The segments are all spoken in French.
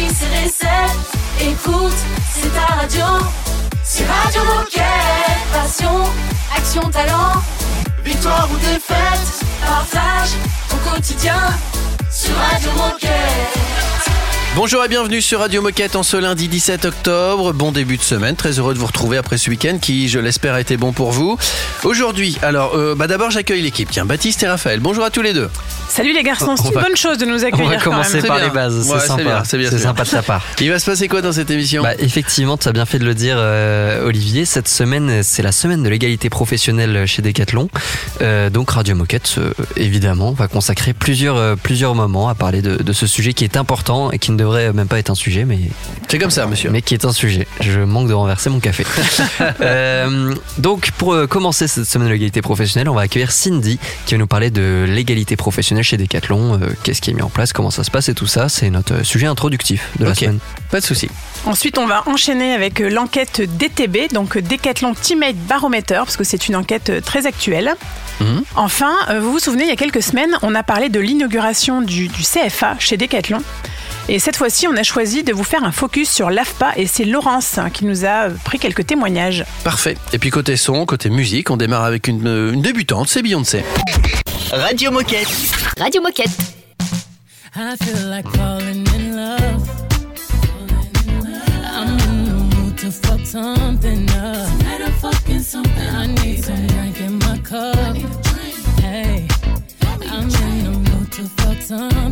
et recettes. Écoute, c'est ta radio. C'est Radio Moquette. Passion, action, talent. Victoire ou défaite. Partage au quotidien sur Radio Moquette. Bonjour et bienvenue sur Radio Moquette en ce lundi 17 octobre. Bon début de semaine, très heureux de vous retrouver après ce week-end qui, je l'espère, a été bon pour vous. Aujourd'hui, alors, euh, bah d'abord j'accueille l'équipe. Tiens, Baptiste et Raphaël, bonjour à tous les deux. Salut les garçons, c'est On une va- bonne chose de nous On accueillir. va quand commencer par bien. les bases, c'est sympa. c'est sympa de ta part. Il va se passer quoi dans cette émission? Bah, effectivement, tu as bien fait de le dire, euh, Olivier. Cette semaine, c'est la semaine de l'égalité professionnelle chez Decathlon. Euh, donc, Radio Moquette, euh, évidemment, va consacrer plusieurs, euh, plusieurs moments à parler de, de ce sujet qui est important et qui ne devrait même pas être un sujet, mais, C'est comme ça, monsieur. mais qui est un sujet. Je manque de renverser mon café. Euh, donc, pour euh, commencer cette semaine de l'égalité professionnelle, on va accueillir Cindy qui va nous parler de l'égalité professionnelle chez Decathlon. Euh, Qu'est-ce qui est mis en place, comment ça se passe et tout ça. C'est notre sujet introductif de la semaine. Pas de souci. Ensuite, on va enchaîner avec l'enquête DTB, donc Decathlon Teammate Barometer, parce que c'est une enquête très actuelle. Mhm. Enfin, vous vous souvenez, il y a quelques semaines, on a parlé de l'inauguration du, du CFA chez Decathlon. Et cette fois-ci, on a choisi de vous faire un focus sur l'AFPA et c'est Laurence qui nous a pris quelques témoignages. Parfait. Et puis côté son, côté musique, on démarre avec une, euh, une débutante, c'est Beyoncé. Radio Moquette. Radio Moquette. I feel like falling in love. I'm in the mood to fuck something up. Tonight I'm fucking something. I need some drink in my cup. Hey, I'm in the mood to fuck something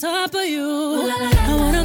Can I sit on top of you? I wanna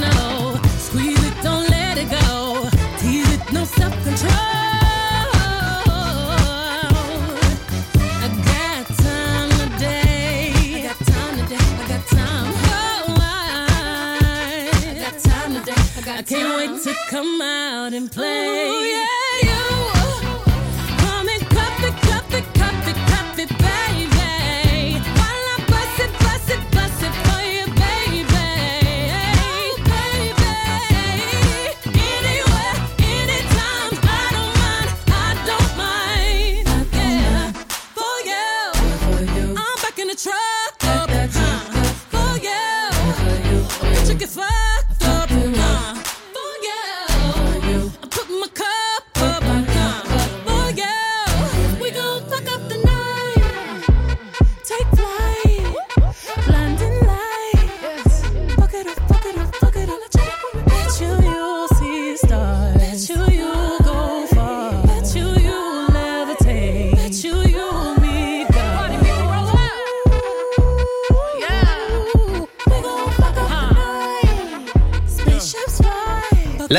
professional. Squeeze it, don't let it go. Tease it, no self control. I got time today. I got time today. I got time. Oh, I, I got time today. I got I can't wait to come out and play. Ooh, yeah,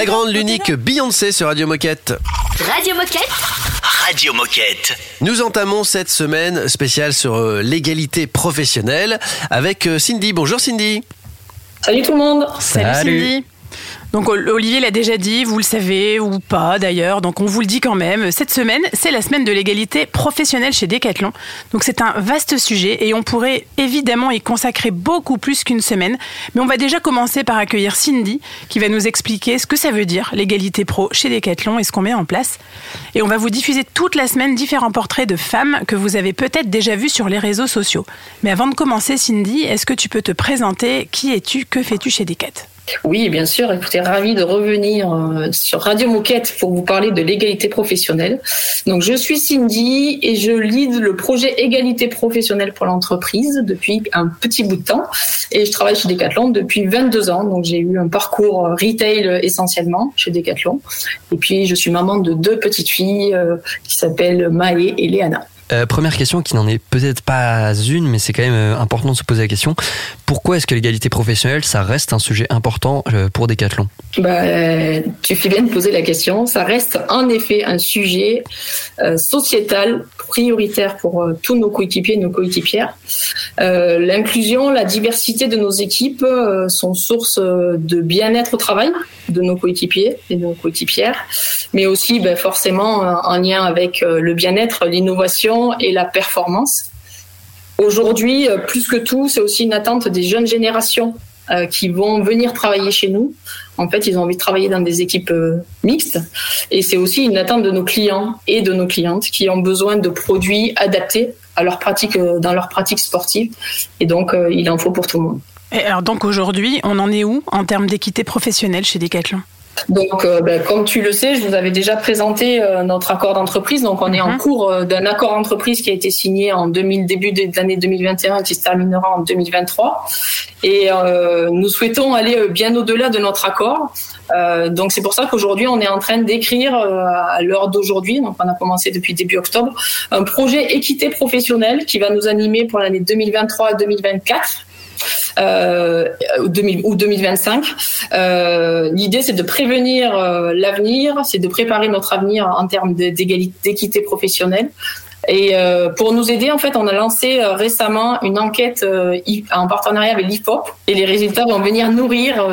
La grande, l'unique Beyoncé sur Radio Moquette. Radio Moquette. Radio Moquette. Nous entamons cette semaine spéciale sur euh, l'égalité professionnelle avec euh, Cindy. Bonjour Cindy. Salut tout le monde. Salut, Salut. Cindy. Donc Ol- Olivier l'a déjà dit, vous le savez ou pas d'ailleurs, donc on vous le dit quand même. Cette semaine, c'est la semaine de l'égalité professionnelle chez Decathlon. Donc c'est un vaste sujet et on pourrait évidemment y consacrer beaucoup plus qu'une semaine. Mais on va déjà commencer par accueillir Cindy qui va nous expliquer ce que ça veut dire l'égalité pro chez Decathlon et ce qu'on met en place. Et on va vous diffuser toute la semaine différents portraits de femmes que vous avez peut-être déjà vus sur les réseaux sociaux. Mais avant de commencer, Cindy, est-ce que tu peux te présenter? Qui es-tu? Que fais-tu chez Decathlon Oui, bien sûr. Écoutez, ravi de revenir euh, sur Radio Moquette pour vous parler de l'égalité professionnelle. Donc, je suis Cindy et je lead le projet égalité professionnelle pour l'entreprise depuis un petit bout de temps. Et je travaille chez Decathlon depuis 22 ans. Donc, j'ai eu un parcours euh, retail essentiellement chez Decathlon. Et puis, je suis maman de deux petites filles euh, qui s'appellent Maë et Léana. Euh, première question qui n'en est peut-être pas une, mais c'est quand même euh, important de se poser la question. Pourquoi est-ce que l'égalité professionnelle, ça reste un sujet important euh, pour Decathlon? Bah, tu fais bien de poser la question. Ça reste en effet un sujet sociétal prioritaire pour tous nos coéquipiers et nos coéquipières. L'inclusion, la diversité de nos équipes sont source de bien-être au travail de nos coéquipiers et de nos coéquipières, mais aussi ben, forcément en lien avec le bien-être, l'innovation et la performance. Aujourd'hui, euh, plus que tout, c'est aussi une attente des jeunes générations euh, qui vont venir travailler chez nous. En fait, ils ont envie de travailler dans des équipes euh, mixtes. Et c'est aussi une attente de nos clients et de nos clientes qui ont besoin de produits adaptés à leur pratique, dans leur pratique sportive. Et donc, il en faut pour tout le monde. Et alors donc aujourd'hui, on en est où en termes d'équité professionnelle chez Decathlon? Donc, euh, ben, comme tu le sais, je vous avais déjà présenté euh, notre accord d'entreprise. Donc, on est en Mhm. cours euh, d'un accord d'entreprise qui a été signé en 2000, début de l'année 2021 et qui se terminera en 2023. Et euh, nous souhaitons aller bien au-delà de notre accord. Euh, donc, c'est pour ça qu'aujourd'hui, on est en train d'écrire à l'heure d'aujourd'hui. Donc, on a commencé depuis début octobre un projet équité professionnelle qui va nous animer pour l'année 2023 et 2024. Euh, ou 2000 ou 2025. Euh, L'idée, c'est de prévenir euh, l'avenir, c'est de préparer notre avenir en termes d'équité professionnelle. Et euh, pour nous aider, en fait, on a lancé euh, récemment une enquête en partenariat avec l'IFOP, et les résultats vont venir nourrir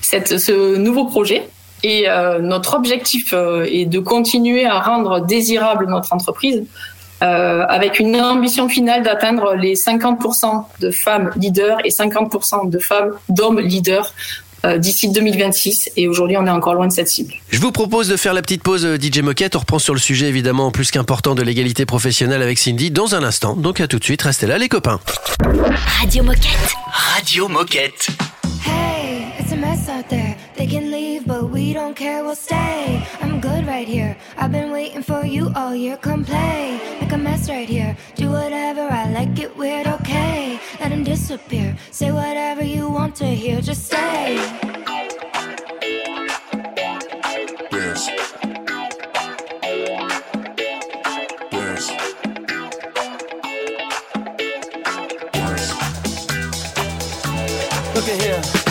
ce nouveau projet. Et notre objectif est de continuer à rendre désirable notre entreprise euh, avec une ambition finale d'atteindre les 50% de femmes leaders et 50% de femmes d'hommes leaders euh, d'ici 2026. Et aujourd'hui, on est encore loin de cette cible. Je vous propose de faire la petite pause euh, DJ Moquette. On reprend sur le sujet évidemment plus qu'important de l'égalité professionnelle avec Cindy dans un instant. Donc à tout de suite, restez là les copains. Radio Moquette. Radio Moquette. Hey, it's a mess out there. They can leave, but we don't care, we'll stay. I'm good right here. I've been waiting for you all year. Come play, make a mess right here. Do whatever I like, it weird, okay. Let him disappear. Say whatever you want to hear, just stay. Dance. Dance. Dance. Look at here.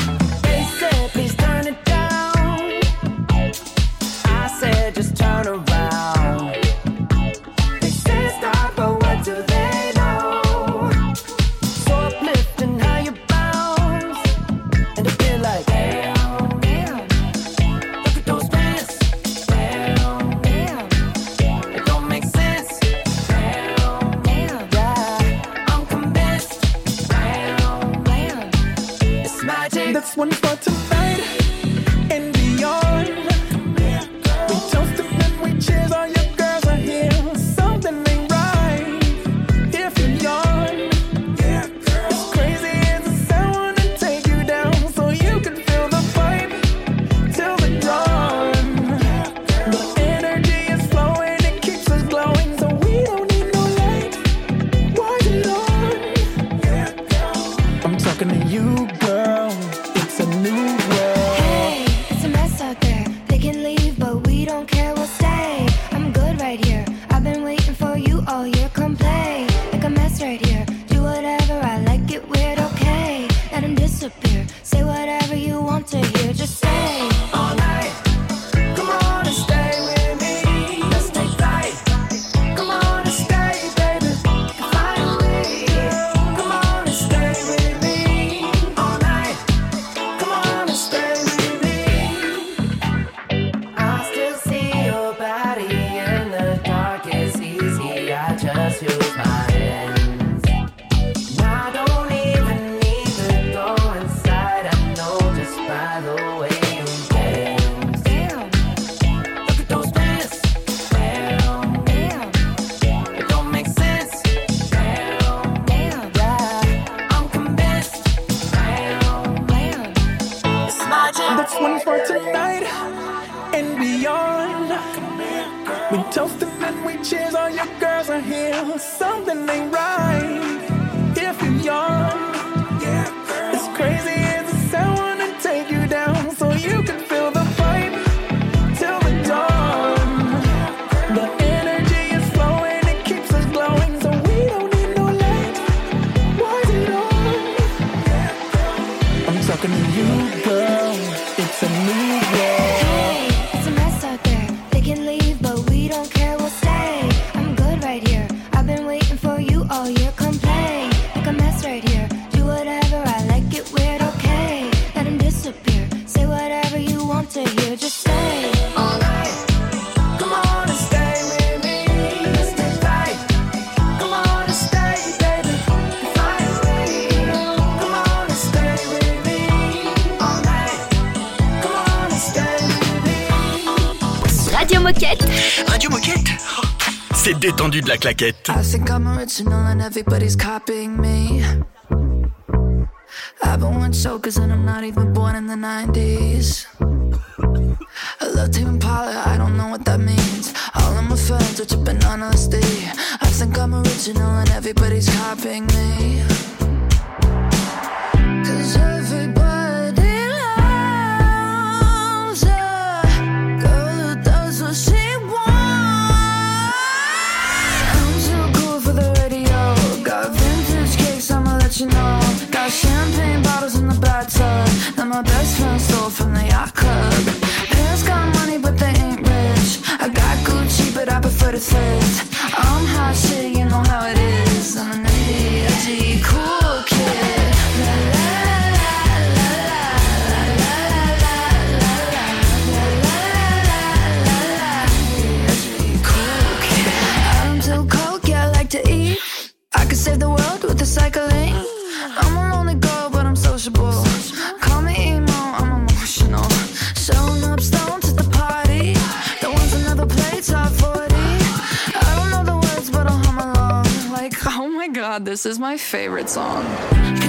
La claquette. I think I'm original and everybody's copying me. I've been one chokers and I'm not even born in the 90s. sense favorite song.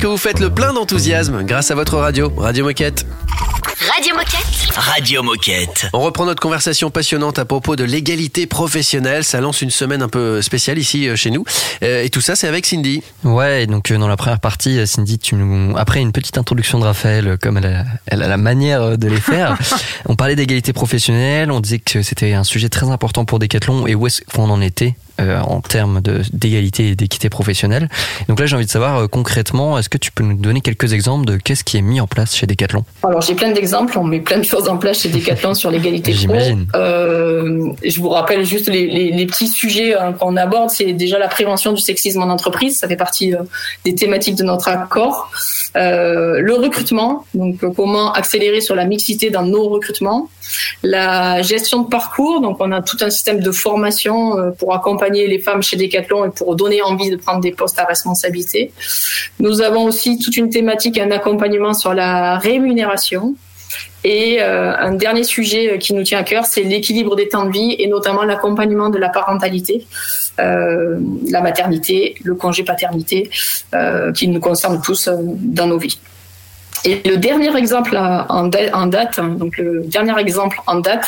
Que vous faites le plein d'enthousiasme grâce à votre radio, Radio Moquette. Radio Moquette. Radio Moquette. On reprend notre conversation passionnante à propos de l'égalité professionnelle. Ça lance une semaine un peu spéciale ici euh, chez nous. Euh, Et tout ça, c'est avec Cindy. Ouais, et donc euh, dans la première partie, Cindy, tu nous... après une petite introduction de Raphaël, comme elle a, elle a la manière de les faire, on parlait d'égalité professionnelle, on disait que c'était un sujet très important pour Decathlon et où est-ce qu'on en était euh, en termes d'égalité et d'équité professionnelle. Donc là, j'ai envie de savoir euh, concrètement, est-ce que tu peux nous donner quelques exemples de qu'est-ce qui est mis en place chez Decathlon? Alors j'ai plein d'exemples, on met plein de choses en place chez Decathlon sur l'égalité. J'imagine. Euh, je vous rappelle juste les, les- les petits sujets hein, qu'on aborde, c'est déjà la prévention du sexisme en entreprise, ça fait partie euh, des thématiques de notre accord. Le recrutement, donc comment accélérer sur la mixité dans nos recrutements. La gestion de parcours, donc on a tout un système de formation pour accompagner les femmes chez Decathlon et pour donner envie de prendre des postes à responsabilité. Nous avons aussi toute une thématique, un accompagnement sur la rémunération. Et euh, un dernier sujet euh, qui nous tient à cœur, c'est l'équilibre des temps de vie et notamment l'accompagnement de la parentalité, euh, la maternité, le congé paternité, qui nous concerne tous dans nos vies. Et le dernier exemple en, da- en date, hein, donc le dernier exemple en date,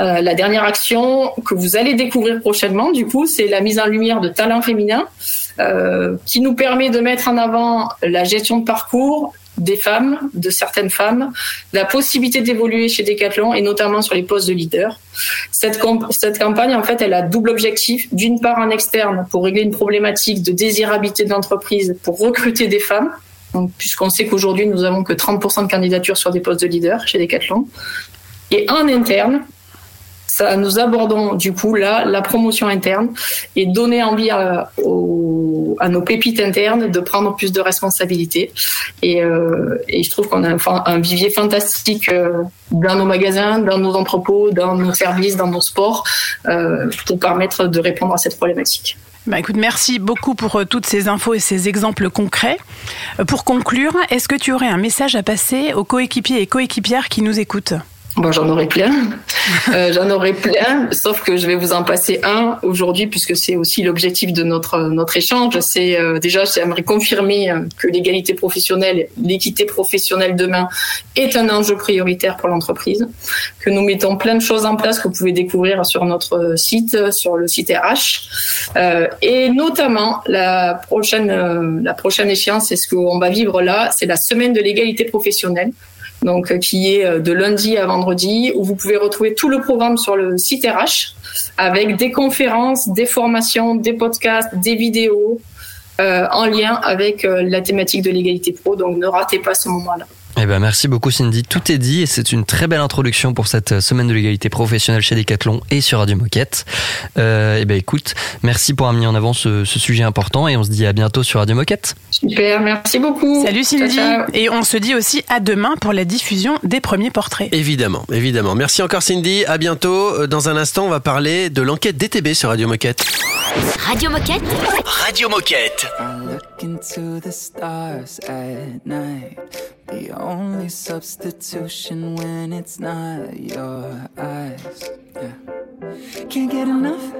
euh, la dernière action que vous allez découvrir prochainement, du coup, c'est la mise en lumière de talents féminins euh, qui nous permet de mettre en avant la gestion de parcours des femmes, de certaines femmes, la possibilité d'évoluer chez Decathlon et notamment sur les postes de leader. Cette, cette campagne, en fait, elle a double objectif. D'une part, en externe, pour régler une problématique de désirabilité de l'entreprise, pour recruter des femmes Puisqu'on sait qu'aujourd'hui, nous avons que 30% de candidatures sur des postes de leader chez Decathlon. Et en interne, ça, nous abordons du coup là la promotion interne et donner envie à, nos pépites internes de prendre plus de responsabilités. Et, euh, je trouve qu'on a un vivier fantastique euh, dans nos magasins, dans nos entrepôts, dans nos services, dans nos sports, euh, pour permettre de répondre à cette problématique. Bah écoute, merci beaucoup pour euh, toutes ces infos et ces exemples concrets. Euh, Pour conclure, est-ce que tu aurais un message à passer aux coéquipiers et coéquipières qui nous écoutent? Bon, j'en aurais plein. Euh, j'en aurais plein, sauf que je vais vous en passer un aujourd'hui, puisque c'est aussi l'objectif de notre notre échange. C'est euh, déjà, j'aimerais confirmer euh, que l'égalité professionnelle, l'équité professionnelle demain est un enjeu prioritaire pour l'entreprise. Que nous mettons plein de choses en place que vous pouvez découvrir sur notre site, sur le site RH, Euh, et notamment la prochaine euh, la prochaine échéance, c'est ce qu'on va vivre là, c'est la semaine de l'égalité professionnelle donc euh, qui est euh, de lundi à vendredi, où vous pouvez retrouver tout le programme sur le site RH, avec des conférences, des formations, des podcasts, des vidéos, euh, en lien avec la thématique de l'égalité pro. Donc ne ratez pas ce moment-là. Eh ben, merci beaucoup Cindy, tout est dit et c'est une très belle introduction pour cette semaine de l'égalité professionnelle chez Decathlon et sur Radio Moquette. Euh, eh ben écoute, merci pour avoir mis en avant ce, ce sujet important et on se dit à bientôt sur Radio Moquette. Super, merci beaucoup. Salut Cindy Ciao, ciao. Et on se dit aussi à demain pour la diffusion des premiers portraits. Évidemment, évidemment. Merci encore Cindy, à bientôt. Euh, Dans un instant, on va parler de l'enquête DTB sur Radio Moquette. Radio Moquette. Radio Moquette. Only substitution when it's not your eyes. Yeah. Can't get enough.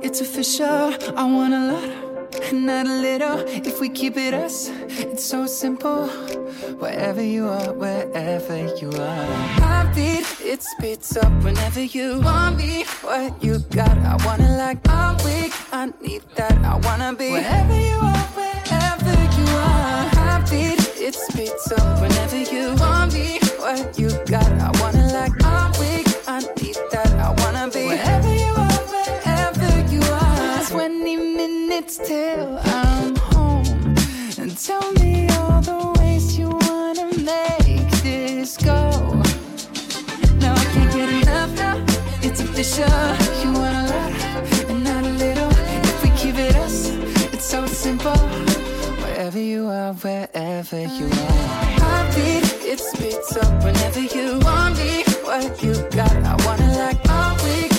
It's official. I want a lot, not a little. If we keep it us, it's so simple. Wherever you are, wherever you are. Heartbeat, it speeds up whenever you want me. What you got, I wanna like. I'm weak, I need that. I wanna be wherever you are. Heartbeat, it speeds whenever you want me. What you got, I wanna like. I'm weak, I need that. I wanna be wherever you are, wherever you are. 20 minutes till I'm home. And tell me all the ways you wanna make this go. Now I can't get enough now. It's official. You want a lot and not a little. If we keep it us, it's so simple. Wherever you are, wherever you are. Heartbeat, it speeds up whenever you want me. What you got, I wanna like all week.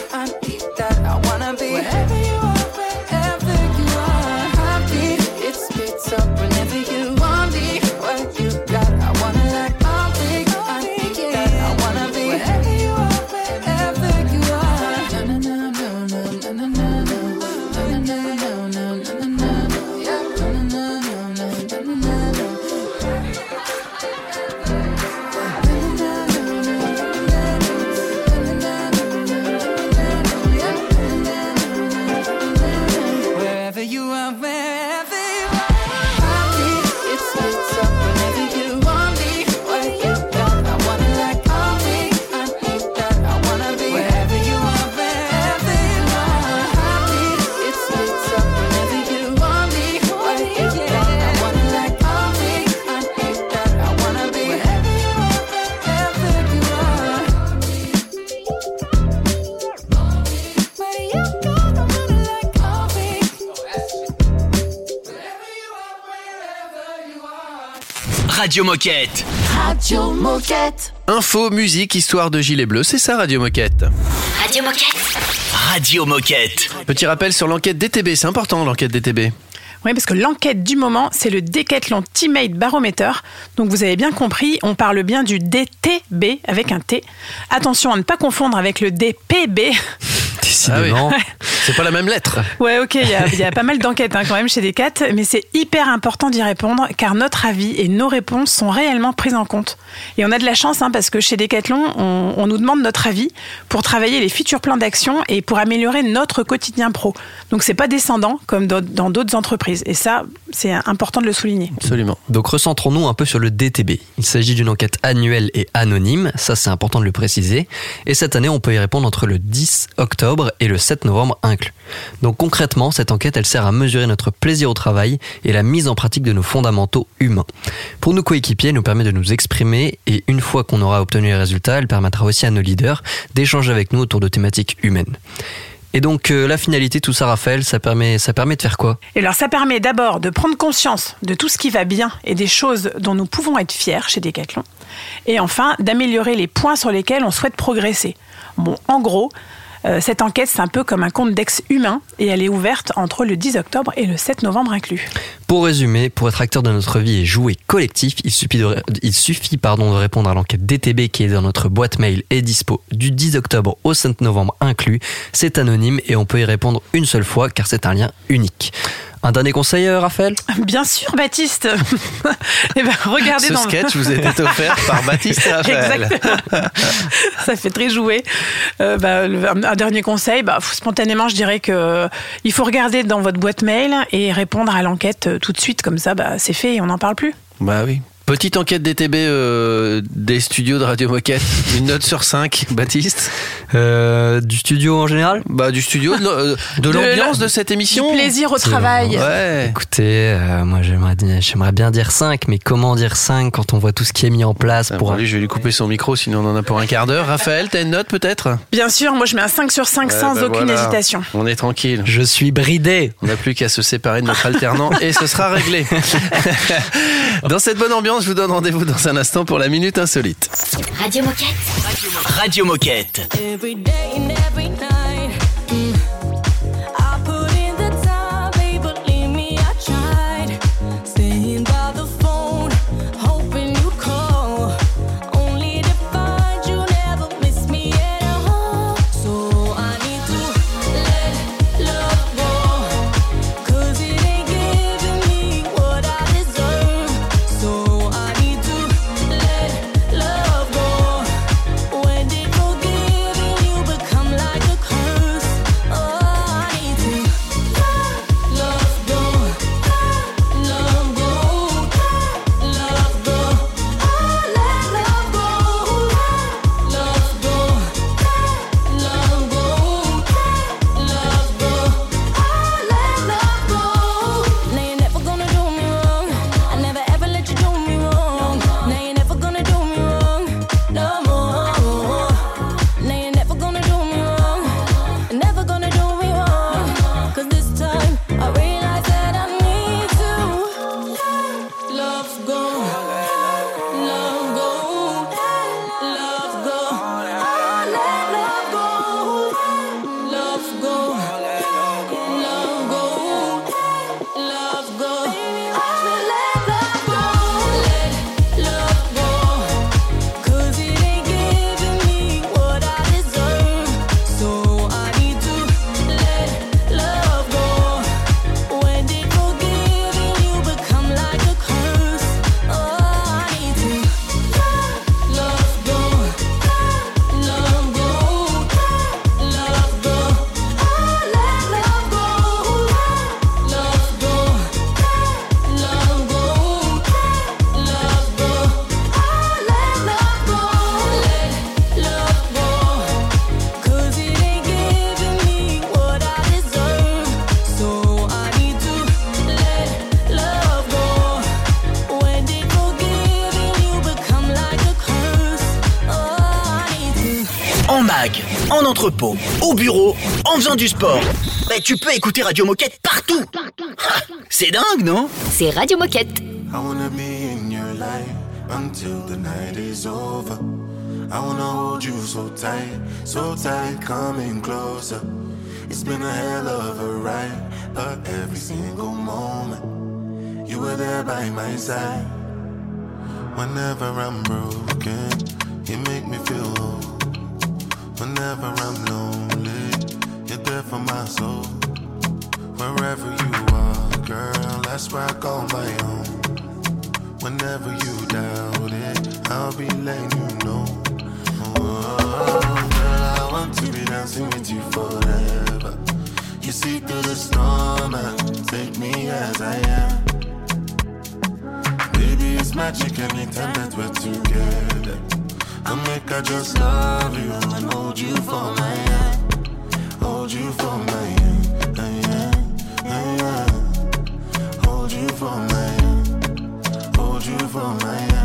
Radio Moquette. Radio Moquette. Info, musique, histoire de gilet bleu, c'est ça Radio Moquette. Radio Moquette. Radio Moquette. Petit rappel sur l'enquête DTB, c'est important l'enquête DTB. Oui, parce que l'enquête du moment, c'est le Decathlon Teammate Barometer. Donc vous avez bien compris, on parle bien du DTB avec un T. Attention à ne pas confondre avec le DPB. Décidément. Ah C'est pas la même lettre. Ouais, ok, il y a, il y a pas mal d'enquêtes hein, quand même chez Decat, mais c'est hyper important d'y répondre car notre avis et nos réponses sont réellement prises en compte. Et on a de la chance hein, parce que chez Decathlon, on, on nous demande notre avis pour travailler les futurs plans d'action et pour améliorer notre quotidien pro. Donc c'est pas descendant comme dans d'autres entreprises. Et ça, c'est important de le souligner. Absolument. Donc recentrons-nous un peu sur le DTB. Il s'agit d'une enquête annuelle et anonyme, ça c'est important de le préciser. Et cette année, on peut y répondre entre le 10 octobre et le 7 novembre inclus. Donc concrètement, cette enquête, elle sert à mesurer notre plaisir au travail et la mise en pratique de nos fondamentaux humains. Pour nos coéquipiers, elle nous permet de nous exprimer et une fois qu'on aura obtenu les résultats, elle permettra aussi à nos leaders d'échanger avec nous autour de thématiques humaines. Et donc euh, la finalité, tout ça, Raphaël, ça permet, ça permet de faire quoi? Et alors ça permet d'abord de prendre conscience de tout ce qui va bien et des choses dont nous pouvons être fiers chez Decathlon. Et enfin, d'améliorer les points sur lesquels on souhaite progresser. Bon, en gros, euh, cette enquête, c'est un peu comme un compte d'ex humain et elle est ouverte entre le 10 octobre et le 7 novembre inclus. Pour résumer, pour être acteur de notre vie et jouer collectif, il suffit, de, de répondre à l'enquête DTB qui est dans notre boîte mail et dispo du 10 octobre au 5 novembre inclus. C'est anonyme et on peut y répondre une seule fois car c'est un lien unique. Un dernier conseil, euh, Raphaël? Bien sûr, Baptiste. Eh ben, regardez Ce dans sketch vous était offert par Baptiste et Raphaël. Exactement. Ça fait très jouer. Euh, bah, un dernier conseil, bah, spontanément, je dirais que euh, il faut regarder dans votre boîte mail et répondre à l'enquête tout de suite, comme ça, bah, c'est fait et on n'en parle plus. Bah oui. Petite enquête DTB euh, des studios de Radio Moquette. Une note sur 5, Baptiste Euh, Du studio en général? Bah du studio, de, euh, de De l'ambiance la- de cette émission. Du plaisir au travail. Ouais. Écoutez, euh, moi j'aimerais, j'aimerais bien dire 5, mais comment dire 5 quand on voit tout ce qui est mis en place Ah, pour... bon, lui, je vais lui couper son micro, sinon on en a pour un quart d'heure. Raphaël, t'as une note peut-être? Bien sûr, moi je mets un 5 sur 5 Ouais, sans bah aucune voilà. hésitation. On est tranquille. Je suis bridé On n'a plus qu'à se séparer de notre alternant et ce sera réglé. dans cette bonne ambiance, je vous donne rendez-vous dans un instant pour la minute insolite. Radio Moquette. Radio Moquette. Every day and every night. Entrepôt, au bureau, en faisant du sport. Bah, tu peux écouter Radio Moquette partout. C'est dingue, non? C'est Radio Moquette. I wanna be in your life until the night is over. I wanna hold you so tight, so tight, coming closer. It's been a hell of a ride, but every single moment you were there by my side. Whenever I'm broken, you make me feel. Whenever I'm lonely, you're there for my soul. Wherever you are, girl, that's where I call my own. Whenever you doubt it, I'll be letting you know. Oh, girl, I want to be dancing with you forever. You see through the storm and take me as I am. Baby, it's magic anytime that we're together. I make I just love you and hold you for my hand. Hold you for my hand, hand, hand. Hold you for my hand, hold you for my hand.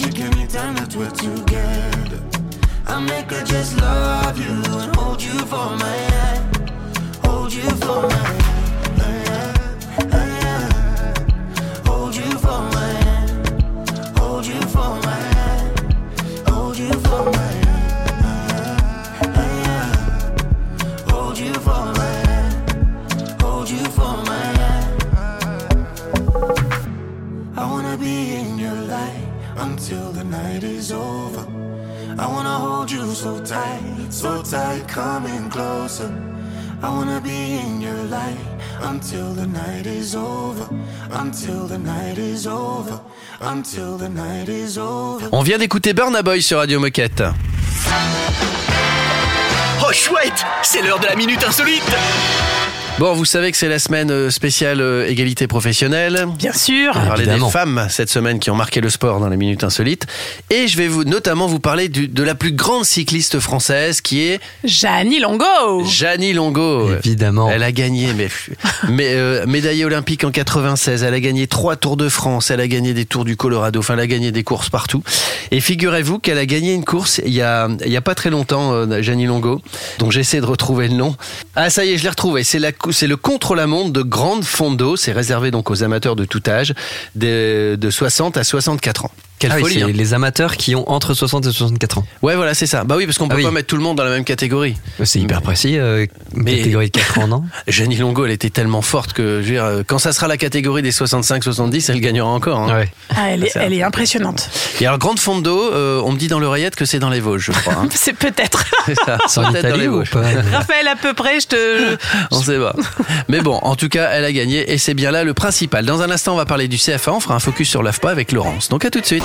Magic anytime that we're together. I make her just love you and hold you for my hand. Hold you for my hand. Night is over. I wanna hold you so tight, so tight, coming closer. I wanna be in your light until the night is over. Until the night is over. Until the night is over. On vient d'écouter Burna Boy sur Radio Moquette. Oh chouette, c'est l'heure de la minute insolite. Bon, vous savez que c'est la semaine euh, spéciale euh, égalité professionnelle. Bien sûr. On va parler Évidemment. des femmes cette semaine qui ont marqué le sport dans les minutes insolites. Et je vais vous notamment vous parler du- de la plus grande cycliste française qui est Jeannie Longo. Janie Longo. Évidemment. Elle a gagné, mais, mais euh, médaillée olympique en 96. Elle a gagné trois Tours de France. Elle a gagné des Tours du Colorado. Enfin, elle a gagné des courses partout. Et figurez-vous qu'elle a gagné une course il y a, il y a pas très longtemps, euh, Janie Longo. Donc j'essaie de retrouver le nom. Ah, ça y est, je l'ai retrouvé. C'est la, c'est le contre-la-montre de Grande Fondo. C'est réservé donc aux amateurs de tout âge, de, de 60 à 64 ans. Quelle Ah folie. c'est hein. les amateurs qui ont entre 60 et 64 ans. Ouais, voilà, c'est ça. Bah oui, parce qu'on peut Ah oui. pas mettre tout le monde dans la même catégorie. C'est hyper précis, euh, Mais- catégorie de 4 ans, non Jenny Longo, elle était tellement forte que, je veux dire, euh, quand ça sera la catégorie des 65-70, elle gagnera encore. hein. Ouais. Ah, elle, est, Ça. elle est impressionnante. Et alors, Grande Fondo, euh, on me dit dans l'oreillette que c'est dans les Vosges, je crois. hein. C'est peut-être. C'est ça, C'est en peut-être dans Italie les ou pas Raphaël, à peu près, je te. On sait pas. Mais bon, en tout cas, elle a gagné et c'est bien là le principal. Dans un instant, on va parler du CFA. On fera un focus sur l'AFPA avec Laurence. Donc à tout de suite.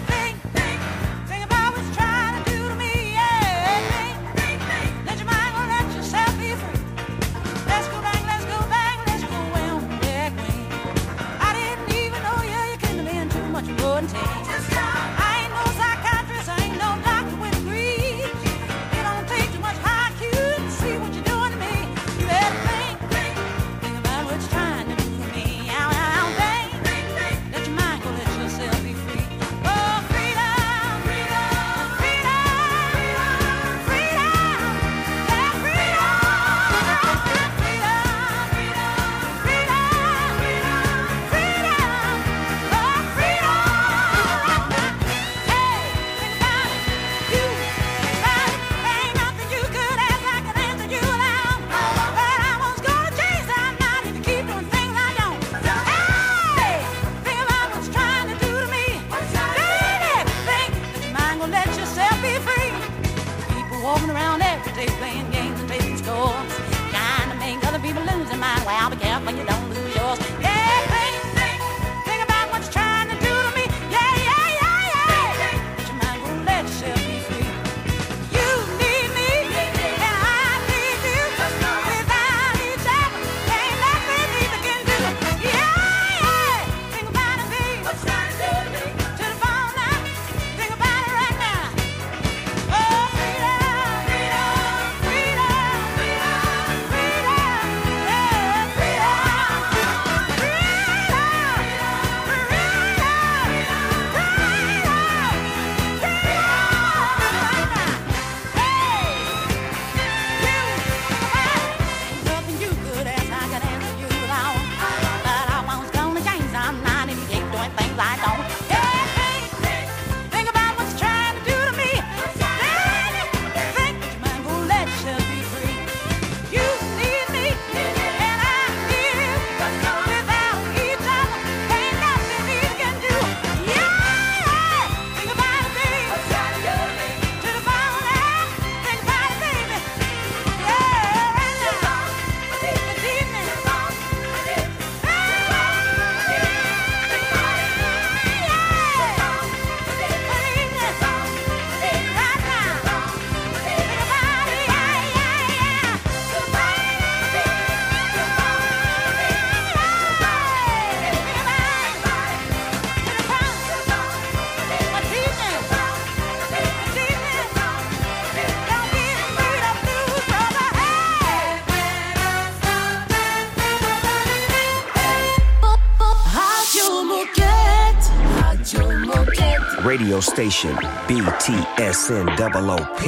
Radio station, BTSN OOP.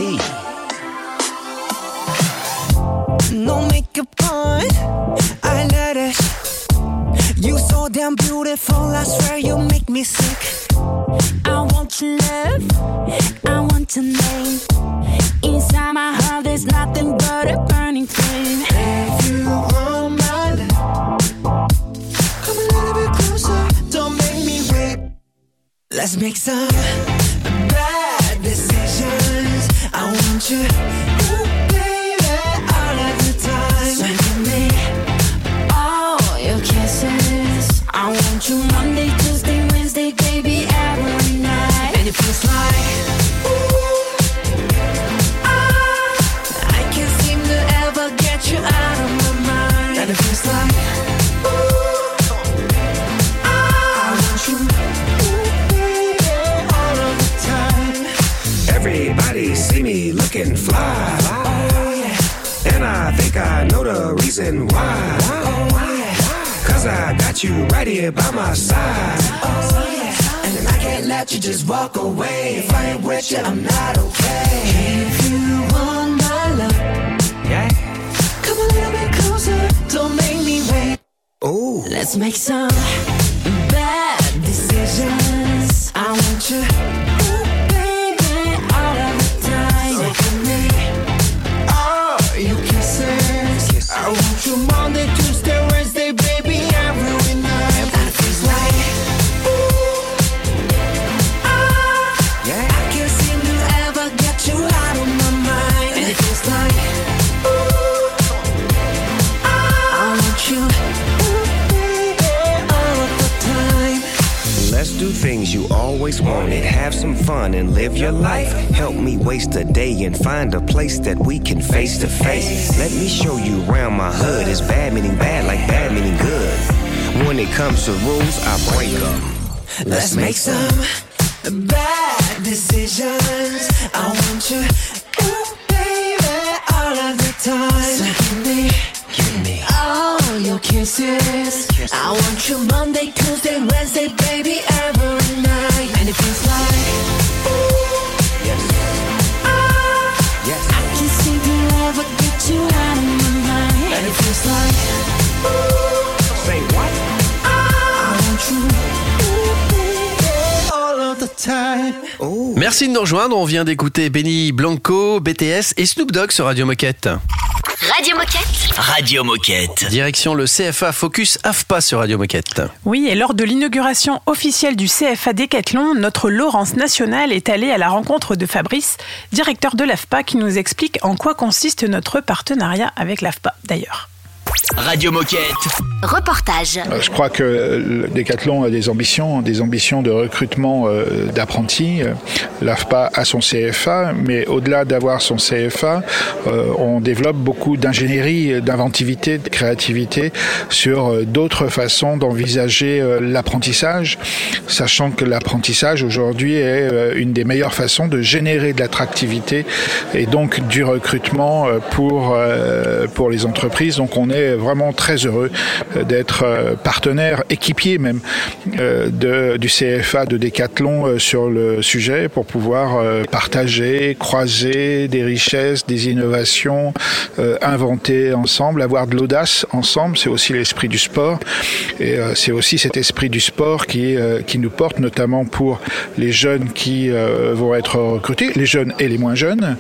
No makeup on, I let it. You so damn beautiful, I swear you make me sick. I want your love, I want your name. Inside my heart, there's nothing but a burning flame. If you want Let's make some bad decisions. I want you, ooh, baby, all of the time. Give me all your kisses. I want you Monday, see me looking fly. And I think I know the reason why. Cause I got you right here by my side. Oh, yeah. And I can't let you just walk away. If I ain't with you, I'm not okay. If you want my love, Yeah. come a little bit closer. Don't make me wait. Ooh. Let's make some bad decisions. I want you, always wanted. Have some fun and live your life. Help me waste a day and find a place that we can face to face. Let me show you around my hood. It's bad meaning bad, like bad meaning good. When it comes to rules, I break them. Let's make some bad decisions. I want you, ooh, baby, all of the time. So give me, Give me. all your kisses. I want you Monday, Tuesday, Wednesday, baby, every night. And it feels like, ooh, Yes. ah, Yes. I can't seem to ever get you out of my mind. And it feels like, ooh, Say what? I want you, ooh, baby, all of the time. Ooh. Merci de nous rejoindre. On vient d'écouter Benny Blanco, BTS et Snoop Dogg sur Radio Moquette. Radio Moquette. Radio Moquette. Direction le CFA Focus AFPA sur Radio Moquette. Oui, et lors de l'inauguration officielle du CFA Décathlon, notre Laurence nationale est allée à la rencontre de Fabrice, directeur de l'AFPA, qui nous explique en quoi consiste notre partenariat avec l'AFPA d'ailleurs. Radio Moquette. Reportage. Euh, Je crois que le Decathlon a des ambitions, des ambitions de recrutement euh, d'apprentis. Euh, L'AFPA a son CFA, mais au-delà d'avoir son CFA, euh, on développe beaucoup d'ingénierie, d'inventivité, de créativité sur euh, d'autres façons d'envisager euh, l'apprentissage, sachant que l'apprentissage aujourd'hui est euh, une des meilleures façons de générer de l'attractivité et donc du recrutement euh, pour euh, pour les entreprises. Donc on est vraiment très heureux euh, d'être euh, partenaire, équipier même euh, de, du CFA de Decathlon sur le sujet pour pouvoir partager, croiser des richesses, des innovations, inventer ensemble, avoir de l'audace ensemble. C'est aussi l'esprit du sport et c'est aussi cet esprit du sport qui qui nous porte notamment pour les jeunes qui vont être recrutés, les jeunes et les moins jeunes.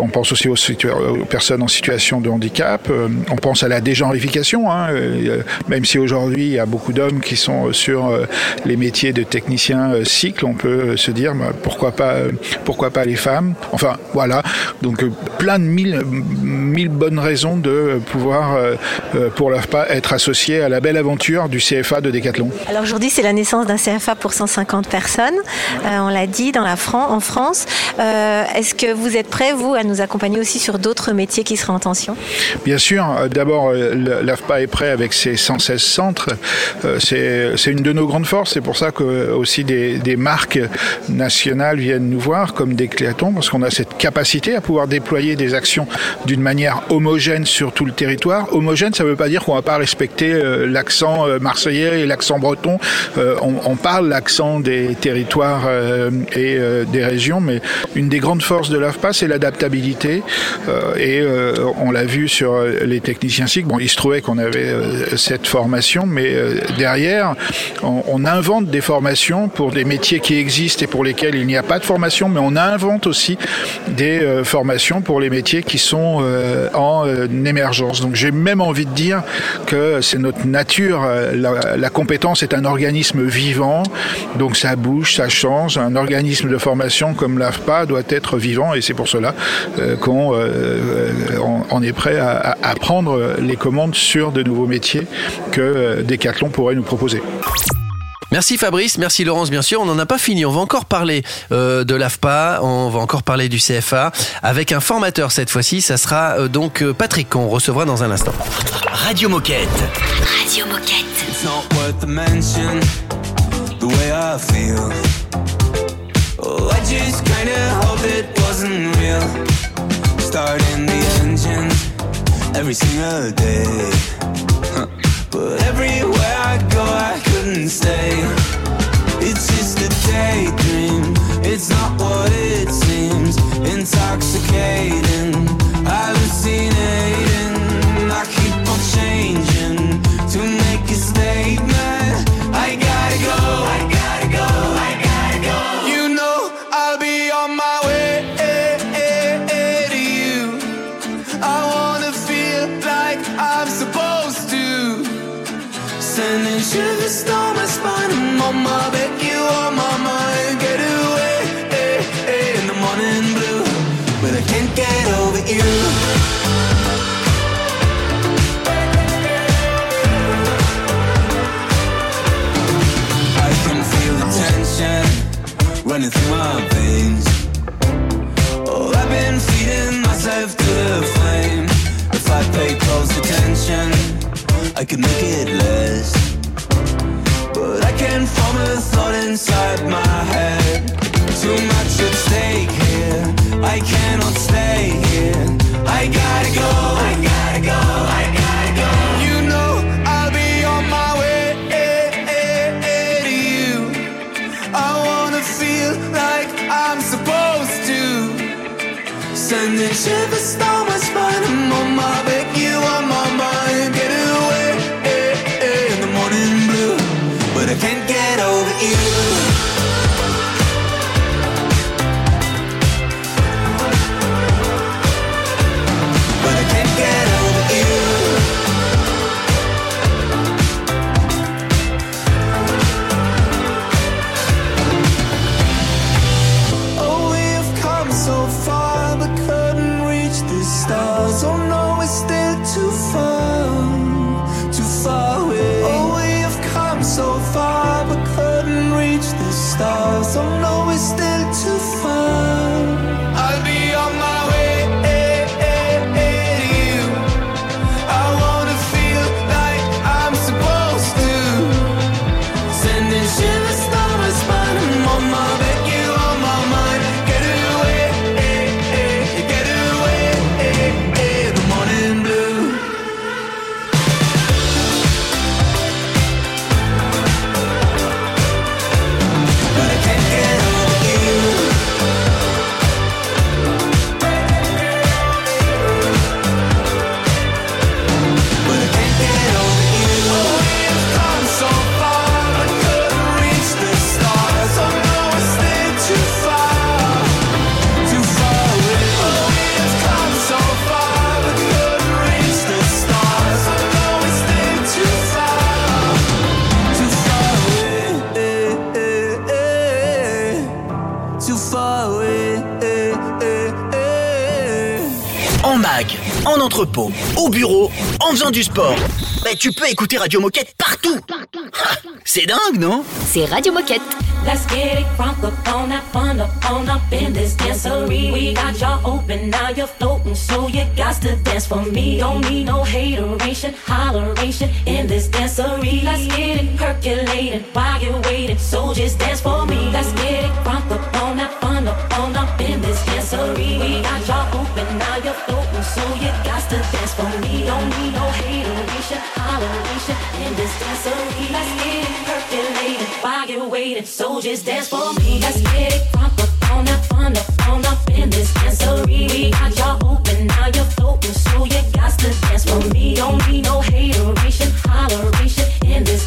On pense aussi aux, aux personnes en situation de handicap. On pense à la dégenrification, hein, euh, même si aujourd'hui il y a beaucoup d'hommes qui sont sur euh, les métiers de technicien euh, cycle, on peut euh, se dire bah, pourquoi pas euh, pourquoi pas les femmes. Enfin voilà, donc euh, plein de mille mille bonnes raisons de pouvoir euh, euh, pour l'AFPA être associé à la belle aventure du CFA de Décathlon. Alors aujourd'hui, c'est la naissance d'un CFA pour 150 personnes. Euh, on l'a dit dans la Fran- en France. Euh, Est-ce que vous êtes prêts, vous, à nous accompagner aussi sur d'autres métiers qui seraient en tension? Bien sûr, euh, euh, l'AFPA est prêt avec ses 116 centres, euh, c'est une de nos grandes forces. C'est pour ça que euh, aussi des, des marques nationales viennent nous voir, comme Décléaton, parce qu'on a cette capacité à pouvoir déployer des actions d'une manière homogène sur tout le territoire. Homogène, ça ne veut pas dire qu'on va pas respecter l'accent marseillais et l'accent breton. On, on parle l'accent des territoires et des régions, mais une des grandes forces de l'AFPA, c'est l'adaptabilité. Et on l'a vu sur les techniciens SIG. Bon, il se trouvait qu'on avait euh, cette formation, mais euh, derrière, on, invente des formations pour des métiers qui existent et pour lesquels il n'y a pas de formation, mais on invente aussi des euh, formations pour les métiers qui sont en émergence. Donc j'ai même envie de dire que c'est notre nature. La, compétence est un organisme vivant, donc ça bouge, ça change. Un organisme de formation comme l'AFPA doit être vivant et c'est pour cela qu'on on- on est prêt à, prendre les commandes sur de nouveaux métiers que euh, Decathlon pourrait nous proposer. Merci Fabrice, merci Laurence bien sûr. On n'en a pas fini, on va encore parler euh, de l'AFPA, on va encore parler du CFA avec un formateur cette fois-ci. Ça sera euh, donc Patrick qu'on recevra dans un instant. Radio Moquette. Radio Moquette. It's not worth the mention, the way I feel. Oh, I just kinda hope it wasn't real. Starting the engine every single day. But everywhere I go, I couldn't stay. It's just a daydream, it's not what it seems. Intoxicating, hallucinating. I keep on changing to make a statement. I could make it less. But I can't form a thought inside my head. Too much at stake here. I cannot stay here. I gotta go. En mag, en entrepôt, au bureau, en faisant du sport. Bah, tu peux écouter Radio Moquette partout. Ah, C'est dingue, non? C'est Radio Moquette. Let's get it crunk up on that fun up on up in this dancery. We got y'all open, now you're floating, so you got to dance for me. Don't need no hateration, holleration in this dancery. Let's get it percolated while you're waiting, so just dance for me. Let's get it crunk up on that fun up on up in this dancery. We got y'all open, now you're floating, so you got to dance for me. Don't need no hateration, holleration in this dancery. Let's get it percolated while you're waiting, so just dance for me. Let's get it crunk up on that fun up on up in this dancery. We got y'all open, now you're floating, so you got to dance for me. Don't need no hateration, holleration in this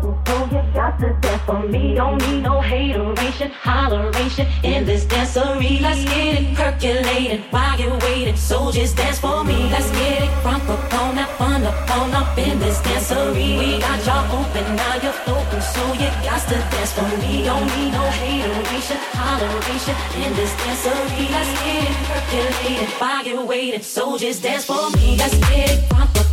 got to dance for me. Don't need no hateration, holleration in this dancery. Let's get it percolated while you're waiting, so just dance for me. Let's get it crunk up on that fun up on up in this dancery. We got y'all open, now you're floating, so you got to dance for me. Don't need no hateration, holleration in this dancery. Let's get it percolated while you're waiting, so just dance for me. Let's get it crunk up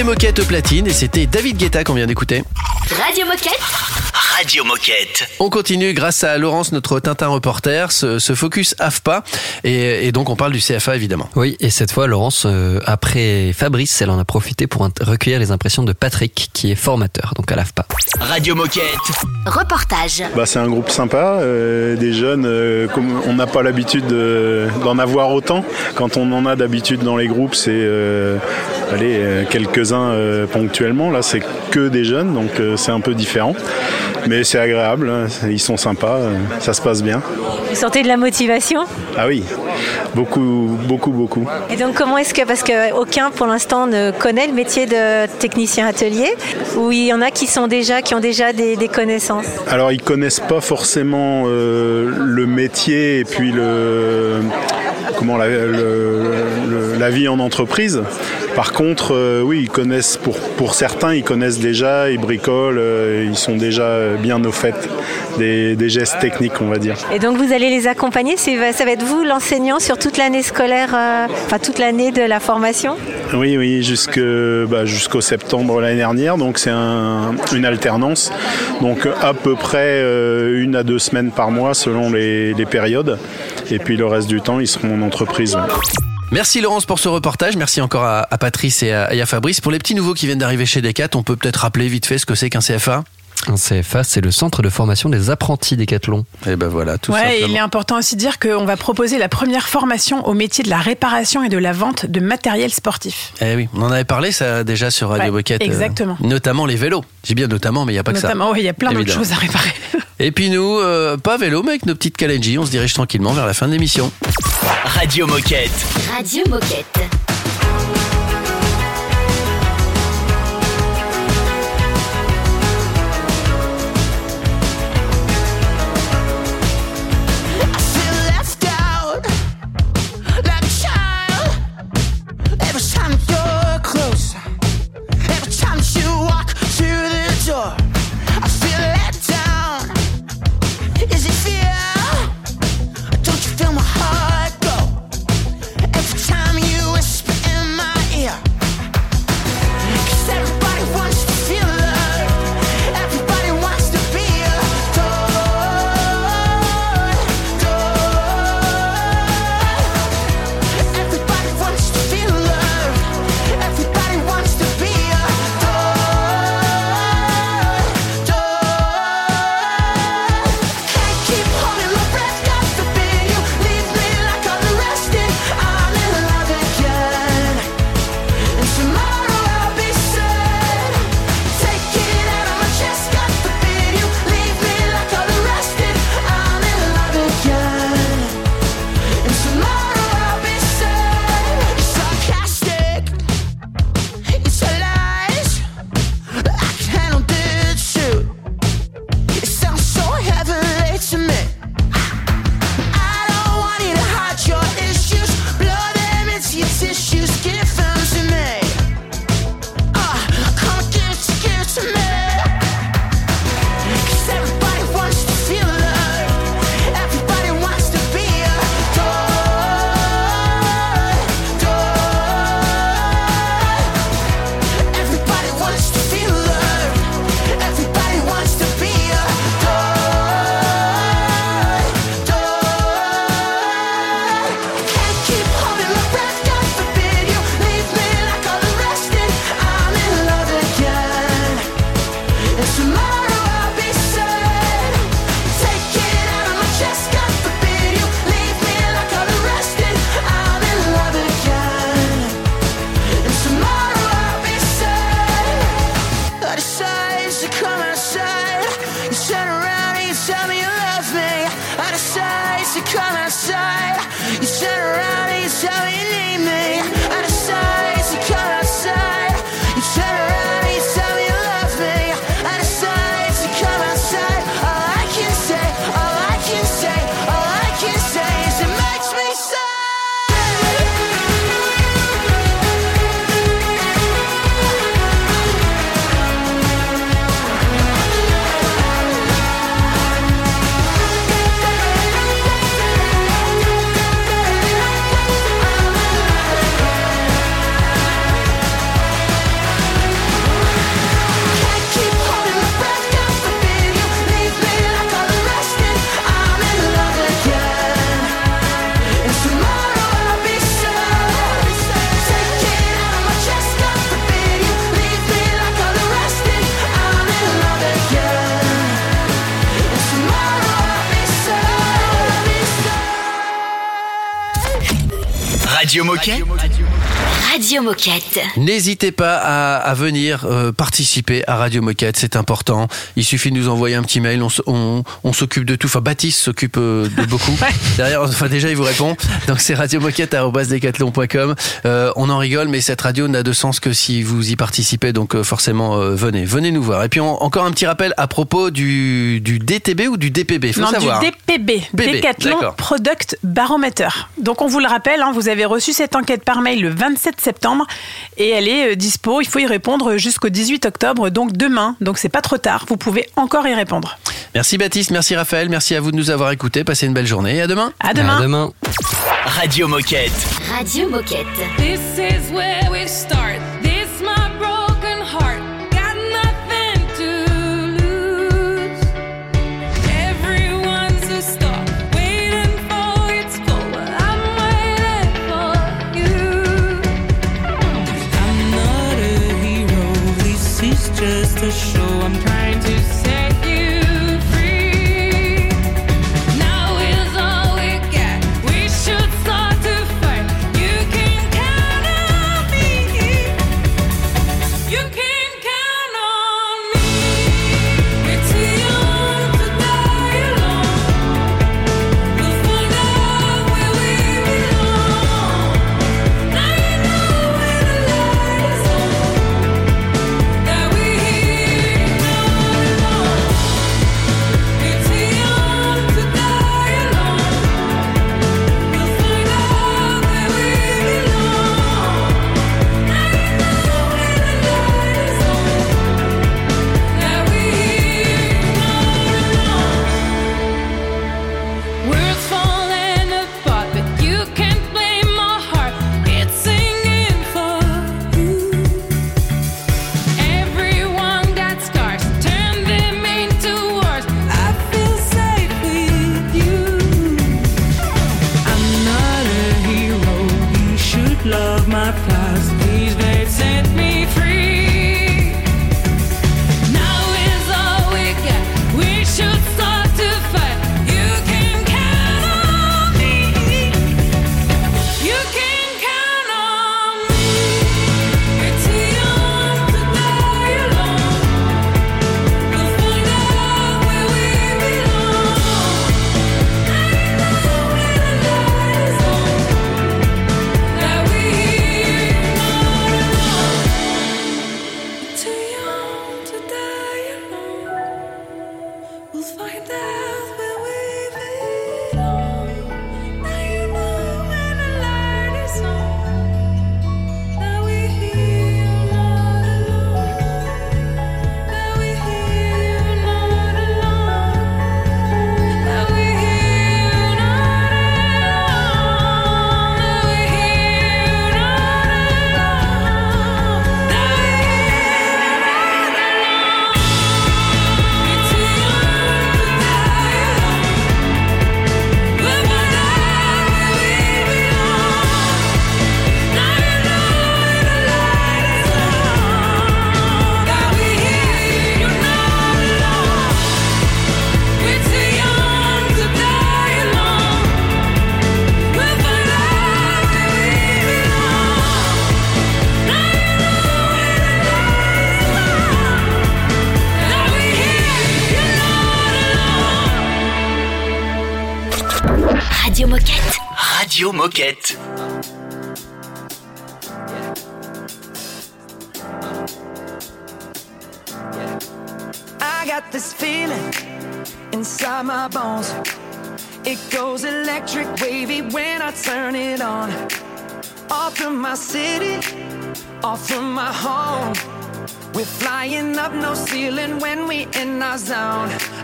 DJ Moquette platine et c'était David Guetta qu'on vient d'écouter. Radio Moquette. Radio Moquette. On continue grâce à Laurence, notre Tintin reporter, ce, ce focus AFPA. Et, et donc on parle du CFA évidemment. Oui, et cette fois, Laurence, euh, après Fabrice, elle en a profité pour recueillir les impressions de Patrick, qui est formateur, donc à l'AFPA. Radio Moquette. Reportage. Bah, c'est un groupe sympa, euh, des jeunes, euh, comme on n'a pas l'habitude de- d'en avoir autant. Quand on en a d'habitude dans les groupes, c'est euh, allez, quelques-uns euh, ponctuellement. Là, c'est que des jeunes, donc euh, c'est un peu différent. Mais c'est agréable, hein, ils sont sympas, euh, ça se passe bien. Vous sentez de la motivation Ah oui, beaucoup, beaucoup, beaucoup. Et donc comment est-ce que, parce qu'aucun pour l'instant ne connaît le métier de technicien atelier, ou il y en a qui sont déjà, qui ont déjà des, des connaissances Alors ils connaissent pas forcément euh, le métier et puis le comment la, le- la vie en entreprise. Par contre, euh, oui, ils connaissent pour pour certains, ils connaissent déjà, ils bricolent, euh, ils sont déjà bien au fait des, des gestes techniques, on va dire. Et donc vous allez les accompagner, ça va être vous l'enseignant sur toute l'année scolaire, euh, enfin toute l'année de la formation? Oui, oui, jusque, bah, jusqu'au septembre l'année dernière. Donc c'est un- une alternance. Donc à peu près euh, une à deux semaines par mois selon les, les périodes. Et puis le reste du temps, ils seront en entreprise. ouais. Merci Laurence pour ce reportage. Merci encore à, Patrice et à, et à Fabrice. Pour les petits nouveaux qui viennent d'arriver chez Decat, on peut peut-être rappeler vite fait ce que c'est qu'un CFA. Un CFA, c'est le centre de formation des apprentis Décathlon. Et ben voilà, tout ouais, simplement. il est important aussi de dire qu'on va proposer la première formation au métier de la réparation et de la vente de matériel sportif. Eh oui, on en avait parlé ça déjà sur Radio Ouais, Moquette. euh, exactement. notamment les vélos. J'ai bien notamment, mais il n'y a pas que ça. Notamment, oui, il y a plein d'autres choses à réparer. Et puis nous, euh, pas vélo, mais avec nos petites Kalenji, on se dirige tranquillement vers la fin de l'émission. Radio Moquette. Radio Moquette. Radio Moquette. Radio Moquette. N'hésitez pas à, à venir euh, participer à Radio Moquette, c'est important. Il suffit de nous envoyer un petit mail, on, s- on, on s'occupe de tout. Enfin, Baptiste s'occupe euh, de beaucoup. Derrière, enfin déjà, il vous répond. Donc c'est radiomoquette.com. Euh, on en rigole, mais cette radio n'a de sens que si vous y participez. Donc euh, forcément, euh, venez, venez nous voir. Et puis on- encore un petit rappel à propos du, du DTB ou du DPB. Faut non, savoir. du DPB, PB, d'accord. Product Barometer. Donc on vous le rappelle, hein, vous avez reçu cette enquête par mail le 27 septembre et elle est euh, dispo. Il faut y répondre jusqu'au 18 octobre, donc demain. Donc c'est pas trop tard. Vous pouvez encore y répondre. Merci Baptiste, merci Raphaël, merci à vous de nous avoir écoutés. Passez une belle journée et à demain. À demain. À demain. Radio Moquette. Radio Moquette. This is where we start.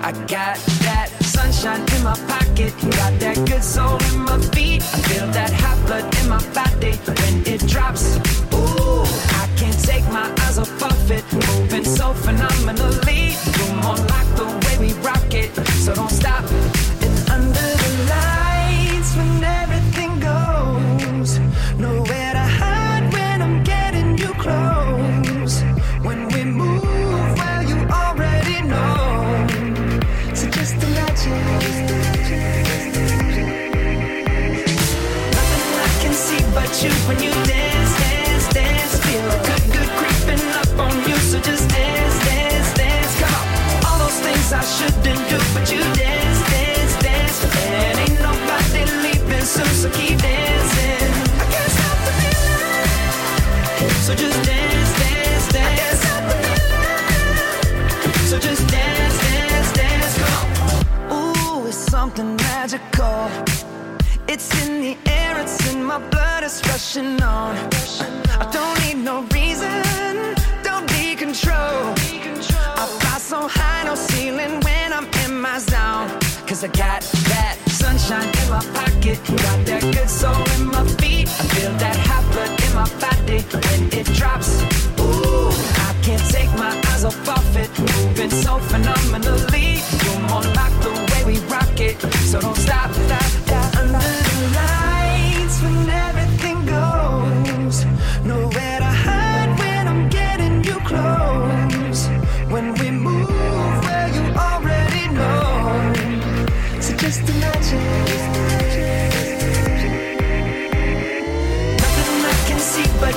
I got that sunshine in my pocket, got that good soul